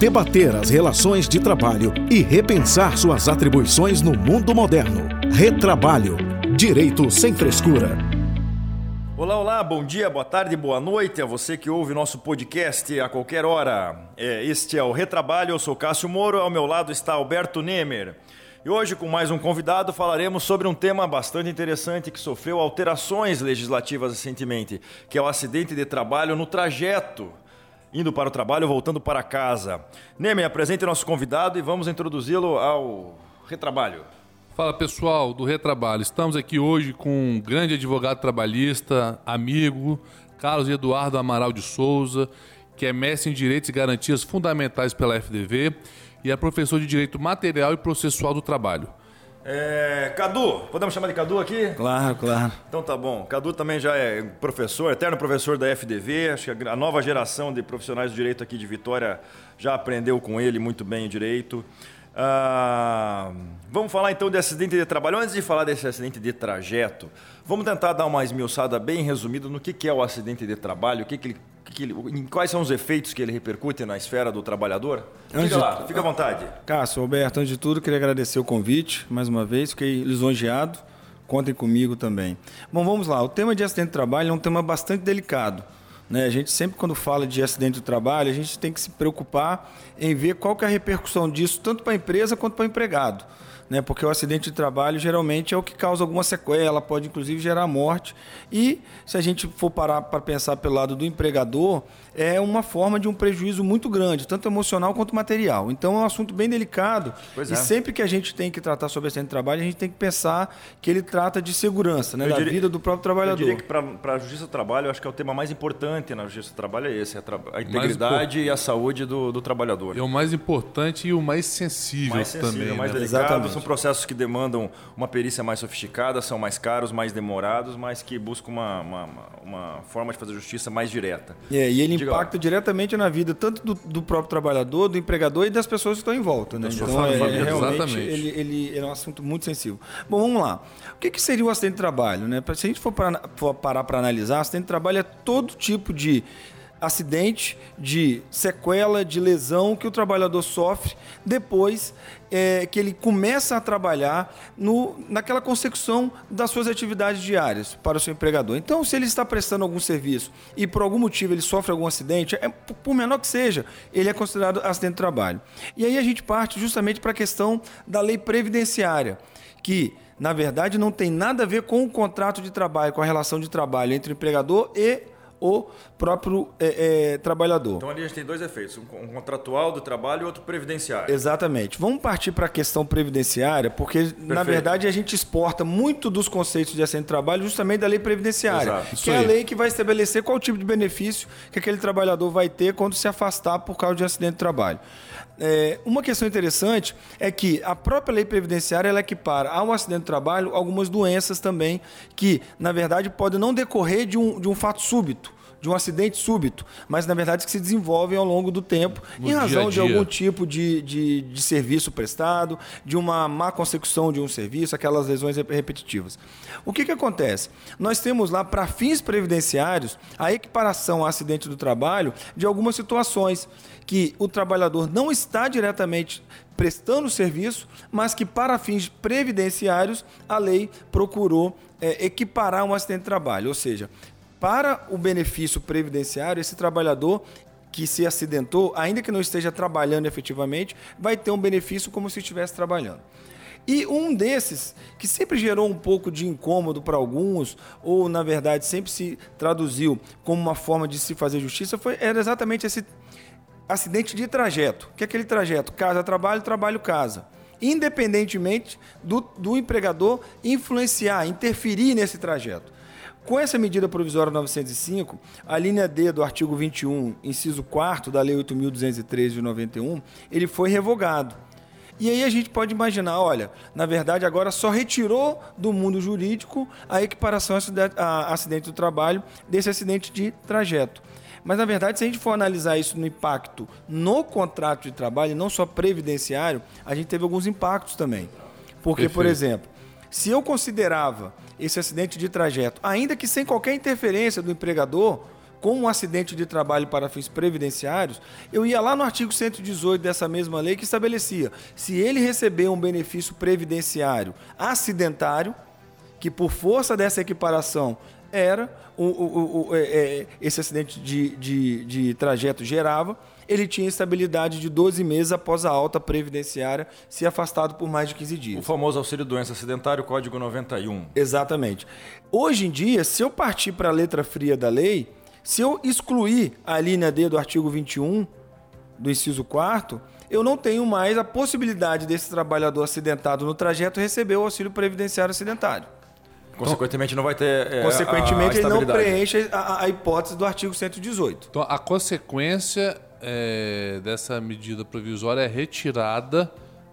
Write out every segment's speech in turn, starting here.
debater as relações de trabalho e repensar suas atribuições no mundo moderno. Retrabalho. Direito sem frescura. Olá, olá, bom dia, boa tarde, boa noite a você que ouve nosso podcast a qualquer hora. É, este é o Retrabalho, eu sou Cássio Moro, ao meu lado está Alberto Nemer. E hoje, com mais um convidado, falaremos sobre um tema bastante interessante que sofreu alterações legislativas recentemente, que é o acidente de trabalho no trajeto indo para o trabalho, voltando para casa. Nemer, apresente nosso convidado e vamos introduzi-lo ao retrabalho. Fala pessoal do Retrabalho, estamos aqui hoje com um grande advogado trabalhista, amigo, Carlos Eduardo Amaral de Souza, que é mestre em Direitos e Garantias Fundamentais pela FDV e é professor de Direito Material e Processual do Trabalho. É, Cadu, podemos chamar de Cadu aqui? Claro, claro. Então tá bom. Cadu também já é professor, eterno professor da FDV. Acho que a nova geração de profissionais do direito aqui de Vitória já aprendeu com ele muito bem o direito. Ah, vamos falar então de acidente de trabalho. Antes de falar desse acidente de trajeto, vamos tentar dar uma esmiuçada bem resumida no que, que é o acidente de trabalho, o que, que ele que ele, em quais são os efeitos que ele repercute na esfera do trabalhador? Fica lá, fica à vontade. Cássio, Alberto, antes de tudo, queria agradecer o convite, mais uma vez, fiquei lisonjeado, contem comigo também. Bom, vamos lá, o tema de acidente de trabalho é um tema bastante delicado. Né? A gente sempre, quando fala de acidente de trabalho, a gente tem que se preocupar em ver qual que é a repercussão disso, tanto para a empresa quanto para o empregado né? Porque o acidente de trabalho geralmente é o que causa alguma sequela, pode inclusive gerar morte. E se a gente for parar para pensar pelo lado do empregador, é uma forma de um prejuízo muito grande, tanto emocional quanto material. Então é um assunto bem delicado. Pois e é. sempre que a gente tem que tratar sobre acidente de trabalho, a gente tem que pensar que ele trata de segurança, né? da diria, vida do próprio trabalhador. Eu diria que para a justiça do trabalho, eu acho que é o tema mais importante na justiça do trabalho é esse, a, a integridade e a saúde do, do trabalhador. É o mais importante e o mais sensível, mais sensível também. Mais né? delicado, Exatamente são processos que demandam uma perícia mais sofisticada, são mais caros, mais demorados, mas que buscam uma, uma, uma forma de fazer justiça mais direta. É, e ele Diga impacta lá. diretamente na vida tanto do, do, próprio trabalhador, do empregador e das pessoas que estão em volta. Né? Então, é, é, realmente, ele, ele, é um assunto muito sensível. Bom, vamos lá. O que, que seria o acidente de trabalho? Né? Se a gente for, para, for parar para analisar, acidente de trabalho é todo tipo de acidente, de sequela, de lesão que o trabalhador sofre depois é, que ele começa a trabalhar no, naquela consecução das suas atividades diárias para o seu empregador. Então, se ele está prestando algum serviço e por algum motivo ele sofre algum acidente, é, por menor que seja, ele é considerado acidente de trabalho. E aí a gente parte justamente para a questão da lei previdenciária, que na verdade não tem nada a ver com o contrato de trabalho, com a relação de trabalho entre o empregador e o próprio é, é, trabalhador. Então ali a gente tem dois efeitos, um, contratual do trabalho e outro previdenciário. Exatamente. Vamos partir para a questão previdenciária, porque Perfeito. na verdade a gente exporta muito dos conceitos de acidente de trabalho justamente da lei previdenciária, Exato. que é a lei que vai estabelecer qual tipo de benefício que aquele trabalhador vai ter quando se afastar por causa de um acidente de trabalho. É, uma questão interessante é que a própria lei previdenciária ela equipara ao acidente de trabalho algumas doenças também que, na verdade, podem não decorrer de um, de um fato súbito de um acidente súbito, mas na verdade que se desenvolvem ao longo do tempo no em razão dia dia. de algum tipo de, de, de, serviço prestado, de uma má consecução de um serviço, aquelas lesões repetitivas. O que, que acontece? Nós temos lá, para fins previdenciários, a equiparação ao acidente do trabalho de algumas situações que o trabalhador não está diretamente prestando serviço, mas que para fins previdenciários a lei procurou é, equiparar um acidente de trabalho, ou seja, para o benefício previdenciário, esse trabalhador que se acidentou, ainda que não esteja trabalhando efetivamente, vai ter um benefício como se estivesse trabalhando. E um desses, que sempre gerou um pouco de incômodo para alguns, ou na verdade sempre se traduziu como uma forma de se fazer justiça, foi, era exatamente esse acidente de trajeto, que é aquele trajeto casa-trabalho, trabalho-casa. Independentemente do, do empregador influenciar, interferir nesse trajeto. Com essa medida provisória 905, a linha D do artigo 21, inciso 4 da Lei 8.213 de 91, ele foi revogado. E aí a gente pode imaginar, olha, na verdade agora só retirou do mundo jurídico a equiparação a acidente do trabalho desse acidente de trajeto. Mas, na verdade, se a gente for analisar isso no impacto no contrato de trabalho, não só previdenciário, a gente teve alguns impactos também. Porque, Perfeito. por exemplo, se eu considerava esse acidente de trajeto, ainda que sem qualquer interferência do empregador, com um acidente de trabalho para fins previdenciários, eu ia lá no artigo 118 dessa mesma lei que estabelecia: se ele receber um benefício previdenciário acidentário, que por força dessa equiparação era o, o, o, é, é, esse acidente de, de, de trajeto gerava, ele tinha estabilidade de 12 meses após a alta previdenciária se afastado por mais de 15 dias. O famoso auxílio doença acidentário, código 91. Exatamente. Hoje em dia, se eu partir para a letra fria da lei, se eu excluir a linha D do artigo 21 do inciso 4 eu não tenho mais a possibilidade desse trabalhador acidentado no trajeto receber o auxílio previdenciário acidentário. Consequentemente, não vai ter. É, consequentemente, ele não preenche a, a, hipótese do artigo 118. Então, a consequência é, dessa medida provisória é retirada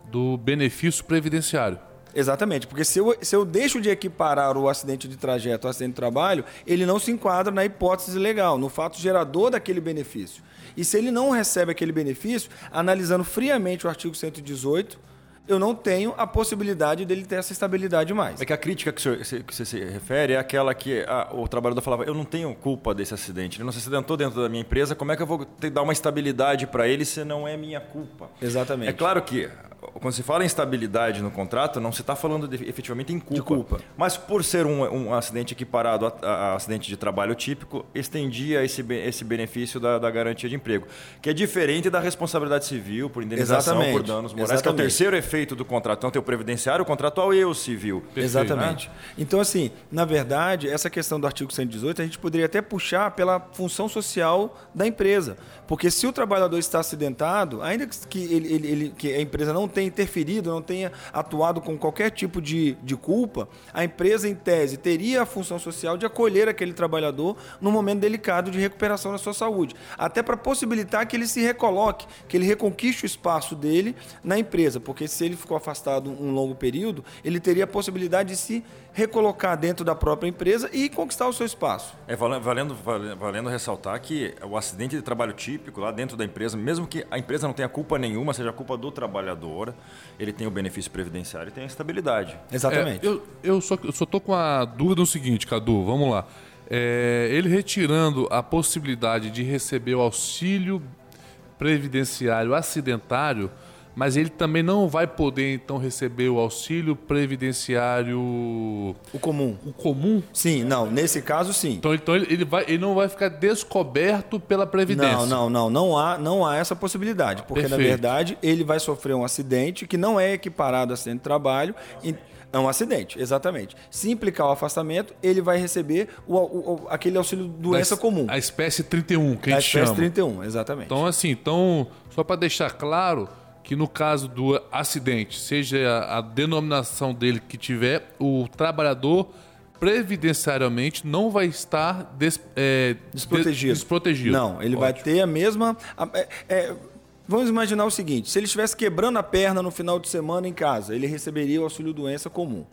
do benefício previdenciário. Exatamente, porque se eu, se eu deixo de equiparar o acidente de trajeto ao acidente de trabalho, ele não se enquadra na hipótese legal, no fato gerador daquele benefício. E se ele não recebe aquele benefício, analisando friamente o artigo 118, eu não tenho a possibilidade dele ter essa estabilidade mais. É que a crítica que você, que você se refere é aquela que ah, o trabalhador falava: eu não tenho culpa desse acidente, ele não se acidentou dentro da minha empresa, como é que eu vou ter, dar uma estabilidade para ele se não é minha culpa? Exatamente. É claro que quando se fala em estabilidade no contrato, não se está falando de, efetivamente em culpa. De culpa. Mas por ser um, um acidente equiparado a, a, acidente de trabalho típico, estendia esse, esse benefício da, da, garantia de emprego, que é diferente da responsabilidade civil por indenização Exatamente. por danos morais, Exatamente. que é o terceiro efeito do contrato. Então tem o previdenciário, o contratual e o civil. Perfeito, Exatamente. Né? Então, assim, na verdade, essa questão do artigo 118, a gente poderia até puxar pela função social da empresa. Porque se o trabalhador está acidentado, ainda que, ele, ele, ele, que a empresa não tenha interferido, não tenha atuado com qualquer tipo de, de culpa, a empresa, em tese, teria a função social de acolher aquele trabalhador num momento delicado de recuperação da sua saúde. Até para possibilitar que ele se recoloque, que ele reconquiste o espaço dele na empresa. Porque se ele ficou afastado um longo período, ele teria a possibilidade de se recolocar dentro da própria empresa e conquistar o seu espaço. É valendo, valendo ressaltar que o acidente de trabalho típico lá dentro da empresa, mesmo que a empresa não tenha culpa nenhuma, seja culpa do trabalhador, ele tem o benefício previdenciário e tem a estabilidade. Exatamente. É, eu, eu, só, eu só tô com a dúvida no seguinte, Cadu, vamos lá. É, ele retirando a possibilidade de receber o auxílio previdenciário acidentário, mas ele também não vai poder então receber o auxílio previdenciário o comum. O comum? Sim, não, nesse caso sim. Então, então ele, ele, vai, ele não vai ficar descoberto pela previdência. Não, não, não, não há, não há essa possibilidade, porque Perfeito. na verdade ele vai sofrer um acidente que não é equiparado a acidente de trabalho. E, é um acidente, exatamente. Se implicar o afastamento, ele vai receber o, o, o aquele auxílio doença comum. A espécie 31, que a, a gente chama. A espécie 31, exatamente. Então, assim, então, só para deixar claro, que no caso do acidente, seja a, denominação dele que tiver, o trabalhador previdenciariamente não vai estar des, é, desprotegido. desprotegido. Não, ele Ótimo. vai ter a mesma. É, é, vamos imaginar o seguinte: se ele estivesse quebrando a perna no final de semana em casa, ele receberia o auxílio doença comum.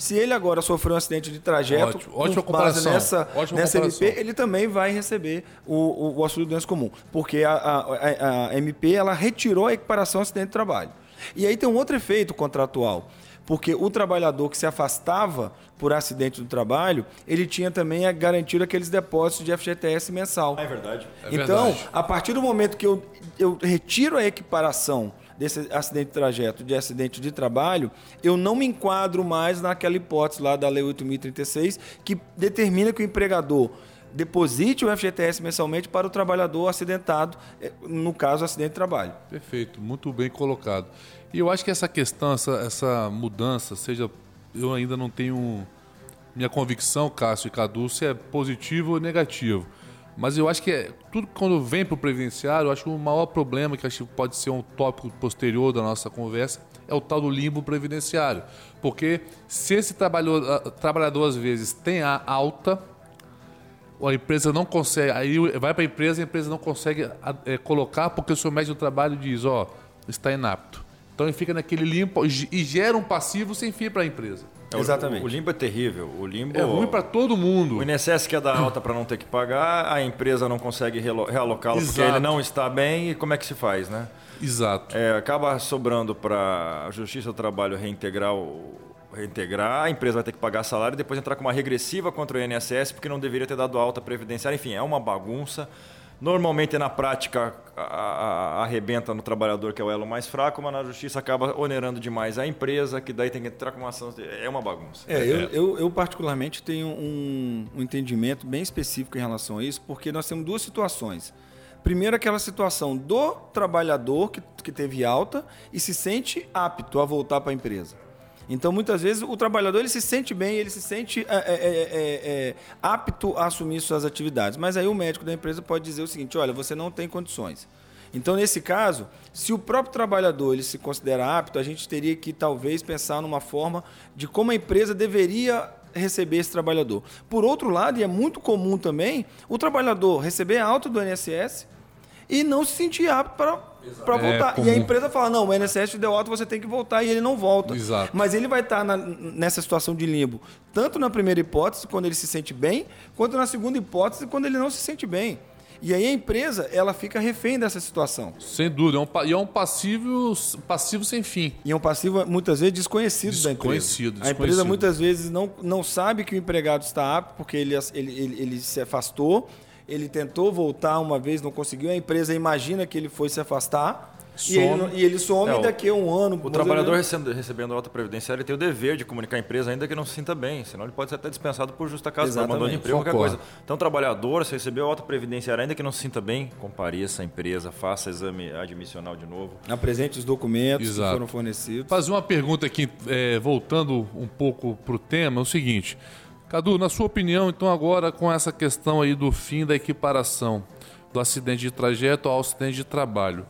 Se ele agora sofreu um acidente de trajeto, Ótimo. Ótima comparação. nessa, Ótima nessa comparação. MP, ele também vai receber o, o, o auxílio doença comum. Porque a, a, a, MP ela retirou a equiparação acidente de trabalho. E aí tem um outro efeito contratual. Porque o trabalhador que se afastava por acidente do trabalho, ele tinha também a garantir aqueles depósitos de FGTS mensal. É verdade. É então, verdade. a partir do momento que eu, eu retiro a equiparação desse acidente de trajeto, de acidente de trabalho, eu não me enquadro mais naquela hipótese lá da Lei 8.036, que determina que o empregador deposite o FGTS mensalmente para o trabalhador acidentado, eh, no caso, acidente de trabalho. Perfeito, muito bem colocado. E eu acho que essa questão, essa, essa mudança, seja. Eu ainda não tenho minha convicção, Cássio e Cadu, se é positivo ou negativo. Mas eu acho que é, tudo quando vem para o previdenciário, eu acho que o maior problema, que acho que pode ser um tópico posterior da nossa conversa, é o tal do limbo previdenciário. Porque se esse trabalhador, trabalhador às vezes tem a alta, a empresa não consegue, aí vai para a empresa e a empresa não consegue é, colocar porque o seu médico do trabalho diz, ó, está inapto. Então ele fica naquele limbo e gera um passivo sem fim para a empresa. É, Exatamente. O, o, limbo é terrível. O limbo é ruim para todo mundo. O INSS quer dar alta para não ter que pagar, a empresa não consegue realocá-lo porque ele não está bem e como é que se faz, né? Exato. É, acaba sobrando para a Justiça do Trabalho reintegrar o, integrar, a empresa vai ter que pagar salário e depois entrar com uma regressiva contra o INSS porque não deveria ter dado alta previdenciária. Enfim, é uma bagunça. Normalmente, na prática, arrebenta no trabalhador, que é o elo mais fraco, mas na justiça acaba onerando demais a empresa, que daí tem que entrar com uma ação. É uma bagunça. É, eu, eu, eu, particularmente tenho um, um entendimento bem específico em relação a isso, porque nós temos duas situações. Primeiro, aquela situação do trabalhador que, que teve alta e se sente apto a voltar para a empresa. Então, muitas vezes, o trabalhador ele se sente bem, ele se sente é, é, é, é, apto a assumir suas atividades. Mas aí o médico da empresa pode dizer o seguinte: olha, você não tem condições. Então, nesse caso, se o próprio trabalhador ele se considera apto, a gente teria que talvez pensar numa forma de como a empresa deveria receber esse trabalhador. Por outro lado, e é muito comum também, o trabalhador receber alta do INSS e não se sentir apto para para é voltar. É e a empresa fala: não, o INSS deu alta, você tem que voltar, e ele não volta. Exato. Mas ele vai estar na, nessa situação de limbo, tanto na primeira hipótese, quando ele se sente bem, quanto na segunda hipótese, quando ele não se sente bem. E aí a empresa, ela fica refém dessa situação. Sem dúvida. É um, e é um passivo, passivo sem fim. E é um passivo, muitas vezes, desconhecido, desconhecido da empresa. Desconhecido. A empresa, muitas vezes, não, não sabe que o empregado está apto, porque ele, ele, ele, ele se afastou, ele tentou voltar uma vez, não conseguiu, a empresa imagina que ele foi se afastar some. E, ele, e ele some é, daqui a um ano. O trabalhador recebendo, recebendo alta previdenciária tem o dever de comunicar à empresa, ainda que não se sinta bem, senão ele pode ser até dispensado por justa causa, por abandono de emprego, qualquer coisa. Então, o trabalhador, se recebeu alta previdenciária, ainda que não se sinta bem, compareça à empresa, faça exame admissional de novo. Apresente os documentos Exato. que foram fornecidos. Fazer uma pergunta aqui, é, voltando um pouco para o tema, é o seguinte. Cadu, na sua opinião, então agora com essa questão aí do fim da equiparação do acidente de trajeto ao acidente de trabalho,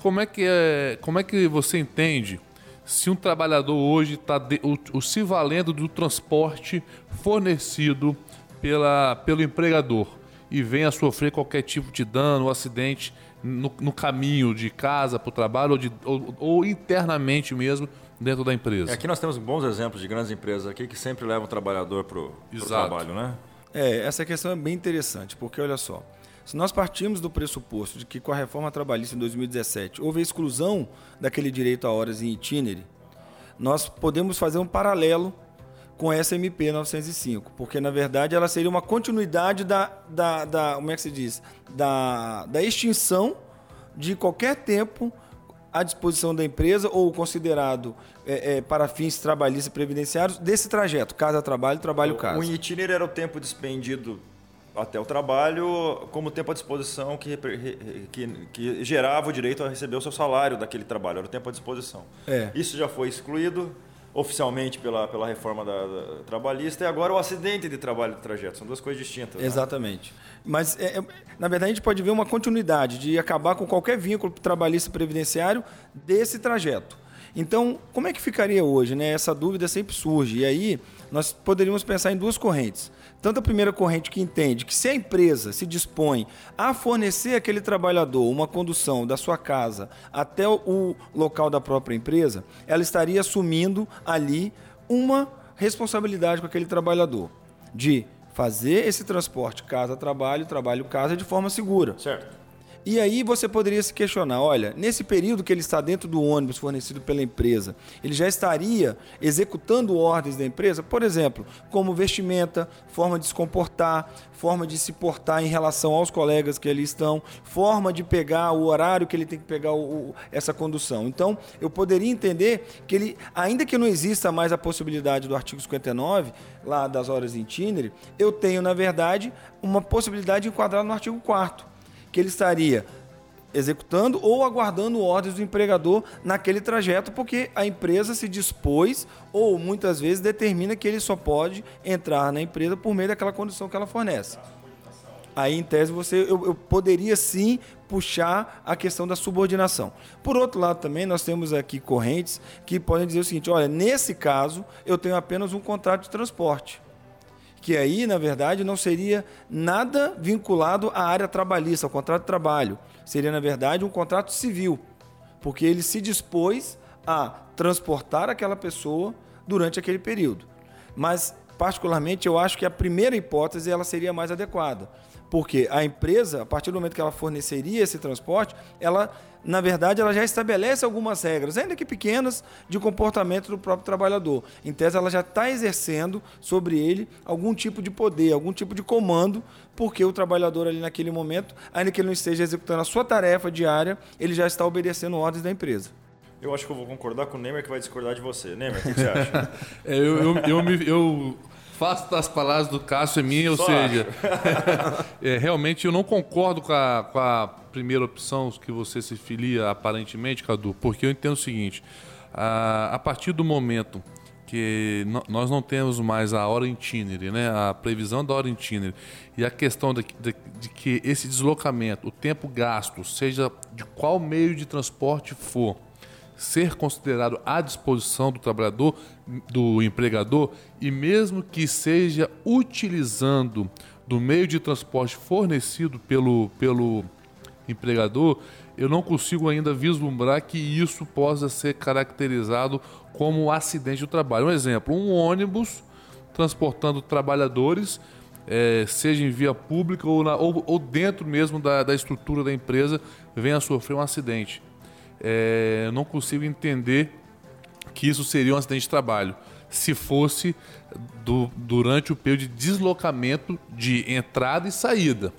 como é que, é, como é que você entende se um trabalhador hoje está se valendo do transporte fornecido pela, pelo empregador e vem a sofrer qualquer tipo de dano ou acidente no, no caminho de casa para o trabalho ou, de, ou, ou, internamente mesmo dentro da empresa? Aqui nós temos bons exemplos de grandes empresas aqui que sempre levam o trabalhador para o trabalho, né? É, essa questão é bem interessante, porque olha só, se nós partimos do pressuposto de que com a reforma trabalhista em 2017 houve a exclusão daquele direito a horas em itinere, nós podemos fazer um paralelo com essa MP 905, porque na verdade ela seria uma continuidade da, da, da como é que se diz, da, da extinção de qualquer tempo à disposição da empresa ou considerado é, é, para fins trabalhistas e previdenciários desse trajeto, casa-trabalho, trabalho-casa. O itinerário era o tempo despendido até o trabalho como tempo à disposição que, que, que, gerava o direito a receber o seu salário daquele trabalho, era o tempo à disposição. É. Isso já foi excluído oficialmente pela, pela reforma da, da, trabalhista e agora o acidente de trabalho de trajeto. São duas coisas distintas. Né? Exatamente. Né? Mas, é, é, na verdade, a gente pode ver uma continuidade de acabar com qualquer vínculo trabalhista previdenciário desse trajeto. Então, como é que ficaria hoje? Né? Essa dúvida sempre surge. E aí, nós poderíamos pensar em duas correntes. Tanto a primeira corrente que entende que se a empresa se dispõe a fornecer aquele trabalhador uma condução da sua casa até o local da própria empresa, ela estaria assumindo ali uma responsabilidade com aquele trabalhador de fazer esse transporte casa-trabalho, trabalho-casa de forma segura. Certo. E aí você poderia se questionar, olha, nesse período que ele está dentro do ônibus fornecido pela empresa, ele já estaria executando ordens da empresa, por exemplo, como vestimenta, forma de se comportar, forma de se portar em relação aos colegas que ali estão, forma de pegar o horário que ele tem que pegar o, o, essa condução. Então, eu poderia entender que ele, ainda que não exista mais a possibilidade do artigo 59, lá das horas em itinerário, eu tenho, na verdade, uma possibilidade de enquadrar no artigo 4 que ele estaria executando ou aguardando ordens do empregador naquele trajeto, porque a empresa se dispôs ou muitas vezes determina que ele só pode entrar na empresa por meio daquela condição que ela fornece. Aí, em tese, você, eu, eu poderia sim puxar a questão da subordinação. Por outro lado, também nós temos aqui correntes que podem dizer o seguinte: olha, nesse caso, eu tenho apenas um contrato de transporte que aí, na verdade, não seria nada vinculado à área trabalhista, ao contrato de trabalho. Seria, na verdade, um contrato civil, porque ele se dispôs a transportar aquela pessoa durante aquele período. Mas, particularmente, eu acho que a primeira hipótese ela seria mais adequada, Porque a empresa, a partir do momento que ela forneceria esse transporte, ela na verdade, ela já estabelece algumas regras, ainda que pequenas, de comportamento do próprio trabalhador. Em tese, ela já está exercendo sobre ele algum tipo de poder, algum tipo de comando, porque o trabalhador ali naquele momento, ainda que ele não esteja executando a sua tarefa diária, ele já está obedecendo ordens da empresa. Eu acho que eu vou concordar com o Neymar que vai discordar de você. Neymar, o que você acha? é, eu, eu, eu, me, eu faço das palavras do Cássio é minha, ou Só seja, é, realmente eu não concordo com a, com a primeira opção que você se filia aparentemente, Cadu, porque eu entendo o seguinte: a, a partir do momento que nós não temos mais a hora itinere, né? a previsão da hora itinere, e a questão de, de, de, que esse deslocamento, o tempo gasto, seja de qual meio de transporte for, ser considerado à disposição do trabalhador, do empregador, e mesmo que seja utilizando do meio de transporte fornecido pelo, pelo empregador, eu não consigo ainda vislumbrar que isso possa ser caracterizado como acidente do trabalho. Um exemplo, um ônibus transportando trabalhadores, é, seja em via pública ou, na, ou, ou dentro mesmo da, da, estrutura da empresa, venha a sofrer um acidente. É, eu não consigo entender que isso seria um acidente de trabalho se fosse do, durante o período de deslocamento de entrada e saída,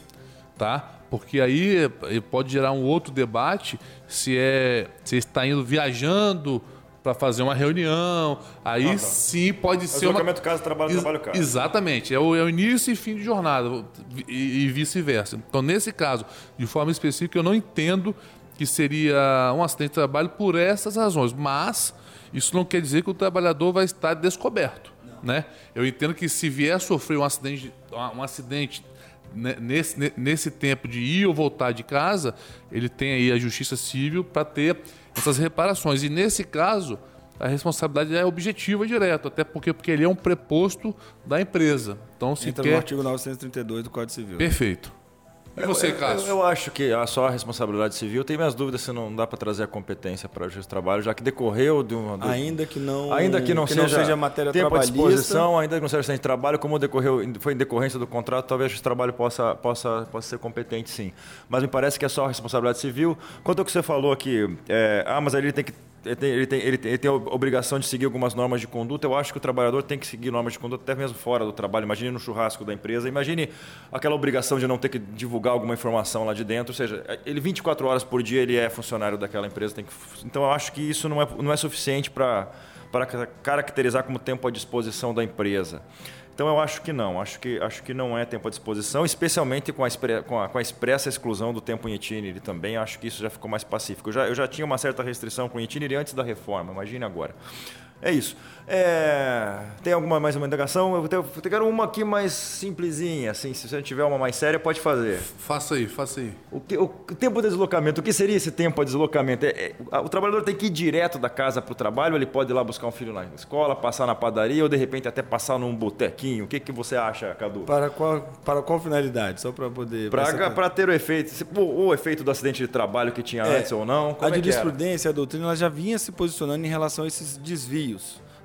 tá? Porque aí eh, pode gerar um outro debate se é se está indo viajando para fazer uma reunião, aí ah, tá. sim pode ser uma casa trabalho Ex trabalho casa. Exatamente, é o, é o, início e fim de jornada e, e vice-versa. Então nesse caso, de forma específica, eu não entendo que seria um acidente de trabalho por essas razões, mas isso não quer dizer que o trabalhador vai estar descoberto. Né? Eu entendo que se vier a sofrer um acidente, um acidente nesse, nesse tempo de ir ou voltar de casa, ele tem aí a justiça civil para ter essas reparações. E nesse caso, a responsabilidade é objetiva e direta, até porque, porque ele é um preposto da empresa. Então, se Entra quer... no artigo 932 do Código Civil. Perfeito. E você, Cássio? Eu, eu, acho que a só a responsabilidade civil tem minhas dúvidas se não dá para trazer a competência para o juiz de trabalho, já que decorreu de uma. Do, ainda que não. Ainda que não, que seja, não seja matéria tempo à disposição, ainda que não seja de trabalho, como decorreu, foi em decorrência do contrato, talvez o juiz de trabalho possa, possa, possa ser competente sim. Mas me parece que é só a responsabilidade civil. Quanto ao que você falou aqui, é, ah, mas ele tem que ele tem, ele, tem, ele, tem, ele tem, a obrigação de seguir algumas normas de conduta. Eu acho que o trabalhador tem que seguir normas de conduta até mesmo fora do trabalho. Imagine no churrasco da empresa, imagine aquela obrigação de não ter que divulgar alguma informação lá de dentro. Ou seja, ele 24 horas por dia ele é funcionário daquela empresa. Tem que, então eu acho que isso não é, não é suficiente para caracterizar como tempo à disposição da empresa. Então eu acho que não, acho que, acho que não é tempo à disposição, especialmente com a, com a, com a expressa exclusão do tempo em itinerary também, acho que isso já ficou mais pacífico. Eu já, eu já tinha uma certa restrição com o itinerary antes da reforma, imagine agora. É isso. É... Tem alguma mais uma indagação? Eu, tenho, eu quero uma aqui mais simplesinha, assim, se você tiver uma mais séria, pode fazer. Faça aí, faça aí. O, que, o tempo de deslocamento, o que seria esse tempo de deslocamento? É, é, o trabalhador tem que ir direto da casa para o trabalho, ele pode ir lá buscar um filho na escola, passar na padaria ou de repente até passar num botequinho. O que, que você acha, Cadu? Para qual, para qual finalidade? Só para poder. Para ter o efeito, o, o, efeito do acidente de trabalho que tinha é, antes ou não. a é jurisprudência, a doutrina, ela já vinha se posicionando em relação a esses desvios.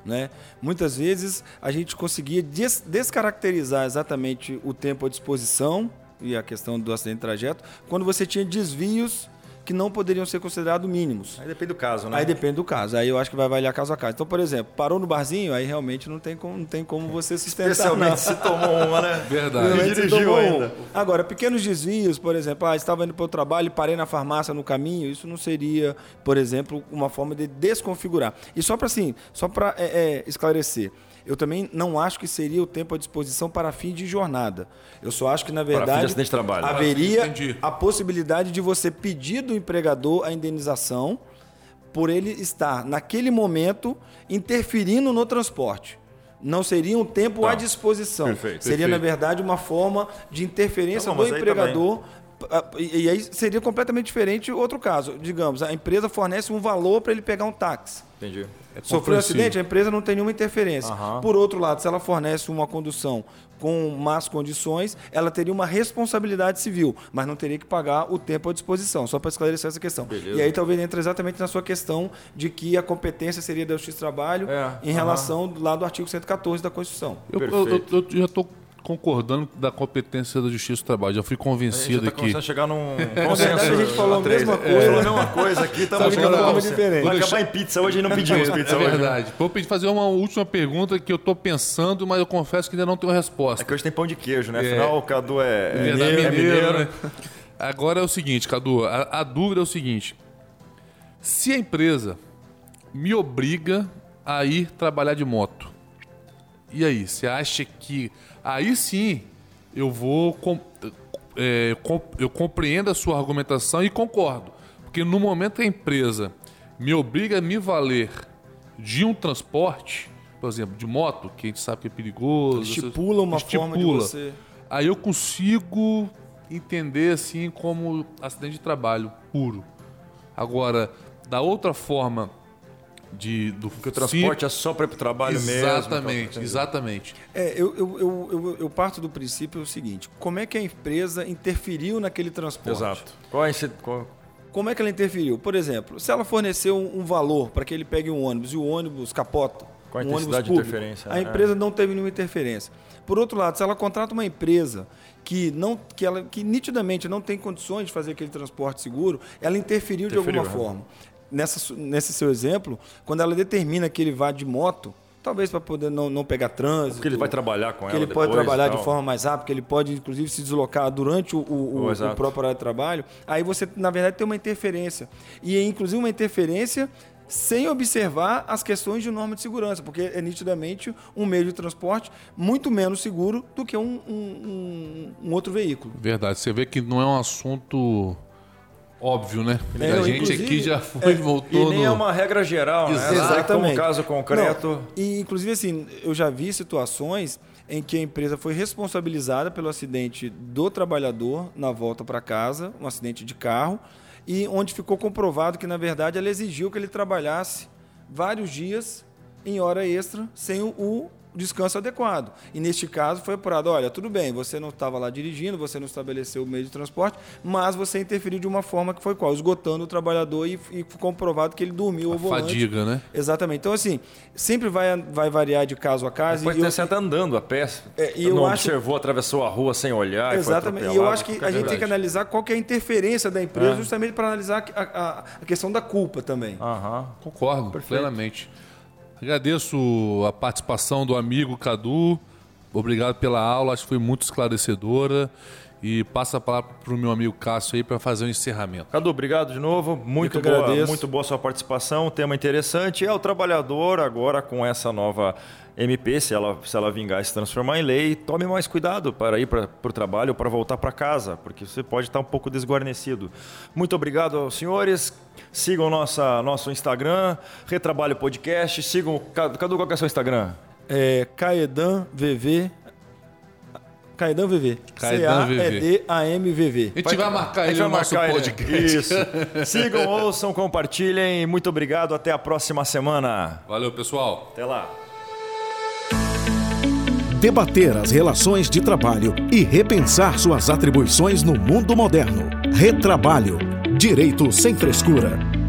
Né? Muitas vezes a gente conseguia des descaracterizar exatamente o tempo à disposição e a questão do acidente de trajeto quando você tinha desvios que não poderiam ser considerados mínimos. Aí depende do caso, né? Aí depende do caso. Aí eu acho que vai avaliar caso a caso. Então, por exemplo, parou no barzinho, aí realmente não tem como, não tem como você sustentar. Especialmente não. se tomou uma, né? Verdade. E dirigiu ainda. Agora, pequenos desvios, por exemplo, ah, estava indo para o trabalho e parei na farmácia no caminho, isso não seria, por exemplo, uma forma de desconfigurar. E só para assim, só para é, é, esclarecer eu também não acho que seria o tempo à disposição para fim de jornada. Eu só acho que, na verdade, de trabalho. haveria a possibilidade de você pedir do empregador a indenização por ele estar, naquele momento, interferindo no transporte. Não seria um tempo tá. à disposição. Perfeito, seria, perfeito. na verdade, uma forma de interferência do empregador e aí seria completamente diferente outro caso. Digamos, a empresa fornece um valor para ele pegar um táxi. Entendi. É Sofreu um acidente, a empresa não tem nenhuma interferência. Uhum. Por outro lado, se ela fornece uma condução com más condições, ela teria uma responsabilidade civil, mas não teria que pagar o tempo à disposição, só para esclarecer essa questão. Beleza. E aí talvez entre exatamente na sua questão de que a competência seria da Justiça do Trabalho é. em uhum. relação lá do artigo 114 da Constituição. Eu, eu, eu, eu já estou concordando da competência da Justiça do Trabalho. Já fui convencido a gente aqui. Tá chegar num consenso. a gente falou a mesma coisa. Falou a mesma coisa aqui, estamos chegando a forma diferente. Vai acabar em pizza hoje e não pedimos pizza é hoje. É verdade. Vou pedir fazer uma última pergunta que eu estou pensando, mas eu confesso que ainda não tenho resposta. É que hoje tem pão de queijo, né? Afinal, é. o Cadu é, é mineiro. É mineiro né? Agora é o seguinte, Cadu, a, a dúvida é o seguinte. Se a empresa me obriga a ir trabalhar de moto, e aí, você acha que aí sim eu vou é, eu compreendo a sua argumentação e concordo, porque no momento que a empresa me obriga a me valer de um transporte, por exemplo, de moto, que a gente sabe que é perigoso, estipula uma estipula, forma de você. Aí eu consigo entender assim como acidente de trabalho puro. Agora, da outra forma de do que o transporte é só para ir para o trabalho exatamente, mesmo. Exatamente, exatamente. É, eu, eu, eu, eu, eu parto do princípio o seguinte: como é que a empresa interferiu naquele transporte? Exato. Qual é esse, qual... Como é que ela interferiu? Por exemplo, se ela forneceu um, um valor para que ele pegue um ônibus e o ônibus capota, qual a um intensidade de interferência? A né? empresa não teve nenhuma interferência. Por outro lado, se ela contrata uma empresa que, não, que, ela, que nitidamente não tem condições de fazer aquele transporte seguro, ela interferiu, interferiu de alguma né? forma. Nessa, nesse seu exemplo, quando ela determina que ele vá de moto, talvez para poder não, não pegar trânsito. Porque ele vai trabalhar com ela. Que ele depois, pode trabalhar de forma mais rápida, que ele pode, inclusive, se deslocar durante o, o, o, o próprio horário de trabalho. Aí você, na verdade, tem uma interferência. E, inclusive, uma interferência sem observar as questões de norma de segurança, porque é nitidamente um meio de transporte muito menos seguro do que um, um, um outro veículo. Verdade. Você vê que não é um assunto óbvio, né? É, a gente aqui já foi é, voltou. E nem no... é uma regra geral, né? Exatamente. Como caso concreto. Não, e inclusive assim, eu já vi situações em que a empresa foi responsabilizada pelo acidente do trabalhador na volta para casa, um acidente de carro, e onde ficou comprovado que, na verdade, ela exigiu que ele trabalhasse vários dias em hora extra sem o, descanso adequado. E neste caso foi apurado, olha, tudo bem, você não estava lá dirigindo, você não estabeleceu o meio de transporte, mas você interferiu de uma forma que foi qual? Esgotando o trabalhador e, e comprovado que ele dormiu ao volante. Fadiga, né? Exatamente. Então, assim, sempre vai, vai variar de caso a caso. Pode ter certo andando a pé. É, e eu não acho... observou, atravessou a rua sem olhar. Exatamente. E, e eu acho que a gente tem que analisar qual que é a interferência da empresa, é. justamente para analisar a, a, a, questão da culpa também. Aham. Concordo, Perfeito. plenamente. Agradeço a participação do amigo Cadu. Obrigado pela aula, acho que foi muito esclarecedora. E passa a palavra para o meu amigo Cássio aí para fazer o um encerramento. Cadu, obrigado de novo. Muito boa, muito boa sua participação. Tema interessante. É o trabalhador agora com essa nova MP, se ela, se ela vingar e se transformar em lei, tome mais cuidado para ir para o trabalho ou para voltar para casa, porque você pode estar um pouco desguarnecido. Muito obrigado aos senhores. Sigam nossa, nosso Instagram, Retrabalho Podcast. Sigam. Cadu, qual é o seu Instagram? É Caedan VV Caedan VV. Caedan VV. C-A-E-D-A-M-V-V. A gente vai marcar ele no nosso podcast. Isso. Sigam, ouçam, compartilhem. Muito obrigado. Até a próxima semana. Valeu, pessoal. Até lá. Debater as relações de trabalho e repensar suas atribuições no mundo moderno. Retrabalho. Direito sem frescura.